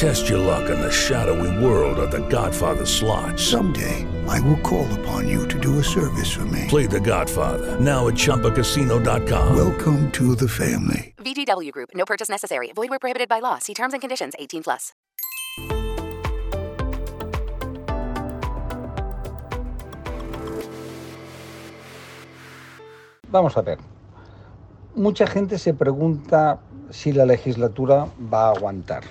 Test your luck in the shadowy world of The Godfather slot. Someday, I will call upon you to do a service for me. Play The Godfather now at ChumbaCasino.com. Welcome to the family. VGW Group. No purchase necessary. Void where prohibited by law. See terms and conditions. 18 plus. Vamos a ver. Mucha gente se pregunta si la legislatura va a aguantar.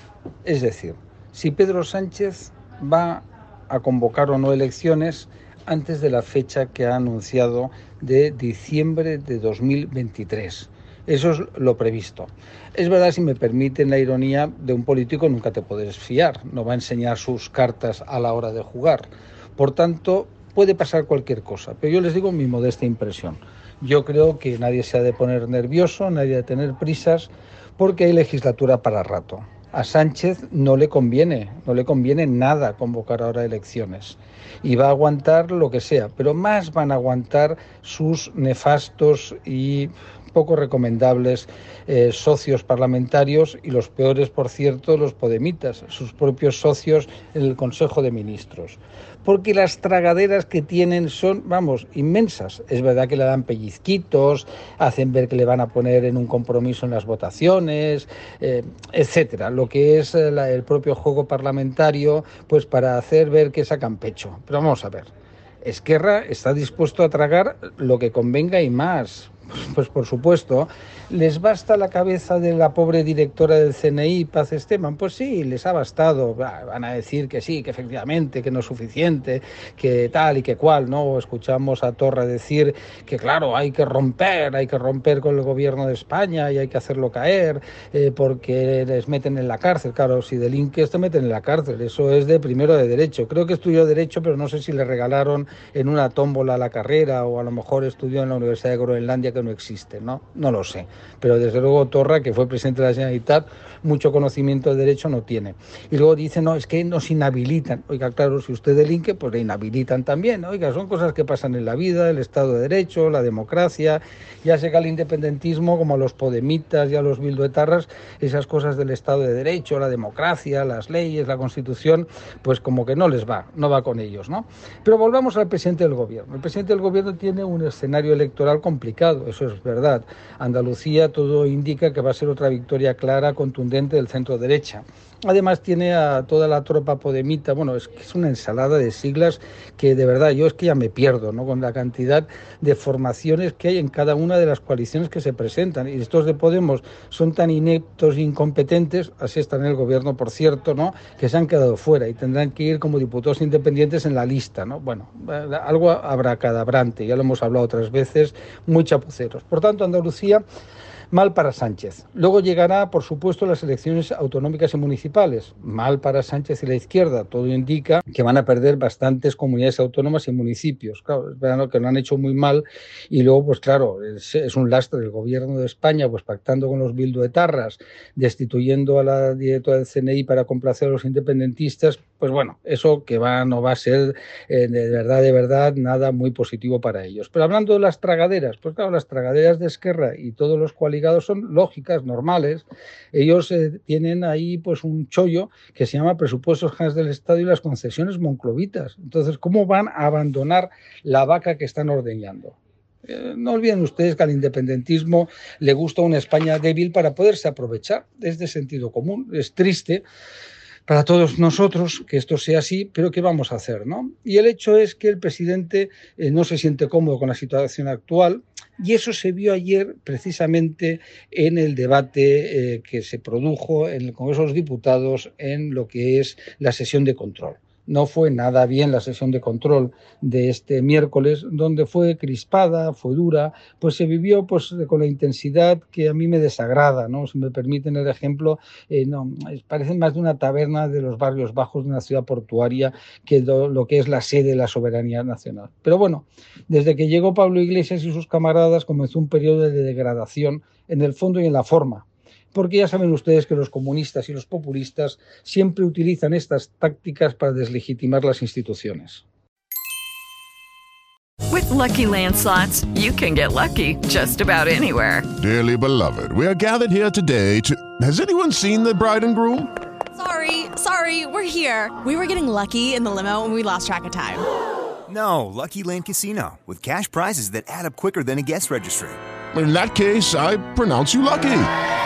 Es decir, si Pedro Sánchez va a convocar o no elecciones antes de la fecha que ha anunciado de diciembre de 2023. Eso es lo previsto. Es verdad, si me permiten la ironía, de un político nunca te puedes fiar, no va a enseñar sus cartas a la hora de jugar. Por tanto, puede pasar cualquier cosa, pero yo les digo mi modesta impresión. Yo creo que nadie se ha de poner nervioso, nadie ha de tener prisas, porque hay legislatura para rato. A Sánchez no le conviene, no le conviene nada convocar ahora elecciones. Y va a aguantar lo que sea, pero más van a aguantar sus nefastos y poco recomendables eh, socios parlamentarios y los peores, por cierto, los podemitas, sus propios socios en el Consejo de Ministros. Porque las tragaderas que tienen son, vamos, inmensas. Es verdad que le dan pellizquitos, hacen ver que le van a poner en un compromiso en las votaciones, eh, etcétera. Lo que es el, el propio juego parlamentario, pues para hacer ver que sacan pecho. Pero vamos a ver. Esquerra está dispuesto a tragar lo que convenga y más. Pues por supuesto, ¿les basta la cabeza de la pobre directora del CNI, Paz Esteban? Pues sí, les ha bastado. Van a decir que sí, que efectivamente, que no es suficiente, que tal y que cual, ¿no? Escuchamos a Torra decir que, claro, hay que romper, hay que romper con el gobierno de España y hay que hacerlo caer eh, porque les meten en la cárcel. Claro, si delinques te meten en la cárcel, eso es de primero de derecho. Creo que estudió derecho, pero no sé si le regalaron en una tómbola la carrera o a lo mejor estudió en la Universidad de Groenlandia no existe, ¿no? No lo sé. Pero desde luego Torra, que fue presidente de la Generalitat, mucho conocimiento de derecho no tiene. Y luego dice, no, es que nos inhabilitan. Oiga, claro, si usted delinque, pues le inhabilitan también. Oiga, son cosas que pasan en la vida, el Estado de Derecho, la democracia, ya sé que al independentismo, como a los podemitas y a los bilduetarras, esas cosas del Estado de Derecho, la democracia, las leyes, la Constitución, pues como que no les va, no va con ellos, ¿no? Pero volvamos al presidente del gobierno. El presidente del gobierno tiene un escenario electoral complicado, eso es verdad. Andalucía todo indica que va a ser otra victoria clara, contundente del centro derecha. Además tiene a toda la tropa podemita, bueno, es que es una ensalada de siglas que de verdad yo es que ya me pierdo, ¿no? Con la cantidad de formaciones que hay en cada una de las coaliciones que se presentan. Y estos de Podemos son tan ineptos e incompetentes, así están en el gobierno, por cierto, ¿no? Que se han quedado fuera y tendrán que ir como diputados independientes en la lista, ¿no? Bueno, algo habrá cadabrante, ya lo hemos hablado otras veces, muy Por tanto, Andalucía Mal para Sánchez. Luego llegará, por supuesto, las elecciones autonómicas y municipales. Mal para Sánchez y la izquierda. Todo indica que van a perder bastantes comunidades autónomas y municipios. Claro, es verdad que lo han hecho muy mal. Y luego, pues claro, es, un lastre el gobierno de España, pues pactando con los bilduetarras, destituyendo a la directora del CNI para complacer a los independentistas. Pues bueno, eso que va no va a ser eh, de verdad, de verdad, nada muy positivo para ellos. Pero hablando de las tragaderas, pues claro, las tragaderas de Esquerra y todos los cuales son lógicas, normales. Ellos eh, tienen ahí pues un chollo que se llama presupuestos del Estado y las concesiones monclovitas. Entonces, ¿cómo van a abandonar la vaca que están ordeñando? Eh, no olviden ustedes que al independentismo le gusta una España débil para poderse aprovechar. Es de sentido común, es triste para todos nosotros que esto sea así, pero ¿qué vamos a hacer? ¿no? Y el hecho es que el presidente eh, no se siente cómodo con la situación actual y eso se vio ayer precisamente en el debate eh, que se produjo en el Congreso de los Diputados en lo que es la sesión de control no fue nada bien la sesión de control de este miércoles, donde fue crispada, fue dura, pues se vivió pues con la intensidad que a mí me desagrada, ¿no? Si me permiten el ejemplo, eh, no, parece más de una taberna de los barrios bajos de una ciudad portuaria que lo, que es la sede de la soberanía nacional. Pero bueno, desde que llegó Pablo Iglesias y sus camaradas comenzó un periodo de degradación en el fondo y en la forma porque ya saben ustedes que los comunistas y los populistas siempre utilizan estas tácticas para deslegitimar las instituciones. With lucky landslots, you can get lucky just about anywhere. Dearly beloved, we are gathered here today to. Has anyone seen the bride and groom? Sorry, sorry, we're here. We were getting lucky in the limo and we lost track of time. No, Lucky Land Casino, with cash prizes that add up quicker than a guest registry. In that case, I pronounce you lucky.